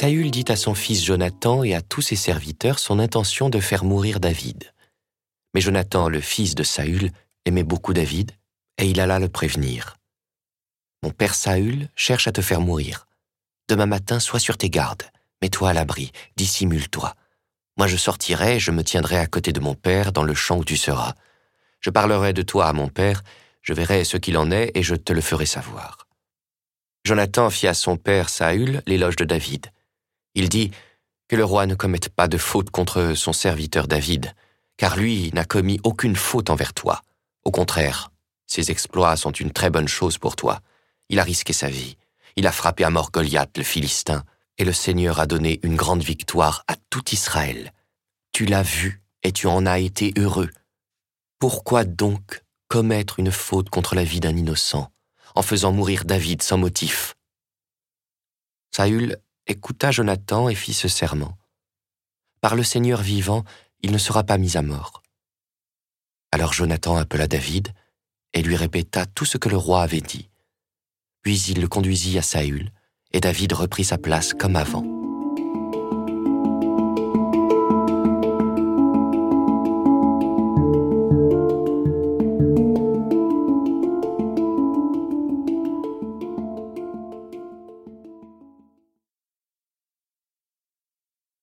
Saül dit à son fils Jonathan et à tous ses serviteurs son intention de faire mourir David. Mais Jonathan, le fils de Saül, aimait beaucoup David, et il alla le prévenir. Mon père Saül cherche à te faire mourir. Demain matin, sois sur tes gardes, mets-toi à l'abri, dissimule-toi. Moi je sortirai et je me tiendrai à côté de mon père dans le champ où tu seras. Je parlerai de toi à mon père, je verrai ce qu'il en est et je te le ferai savoir. Jonathan fit à son père Saül l'éloge de David. Il dit que le roi ne commette pas de faute contre son serviteur David, car lui n'a commis aucune faute envers toi. Au contraire, ses exploits sont une très bonne chose pour toi. Il a risqué sa vie. Il a frappé à mort Goliath, le Philistin, et le Seigneur a donné une grande victoire à tout Israël. Tu l'as vu et tu en as été heureux. Pourquoi donc commettre une faute contre la vie d'un innocent en faisant mourir David sans motif? Saül écouta Jonathan et fit ce serment. Par le Seigneur vivant, il ne sera pas mis à mort. Alors Jonathan appela David et lui répéta tout ce que le roi avait dit. Puis il le conduisit à Saül, et David reprit sa place comme avant.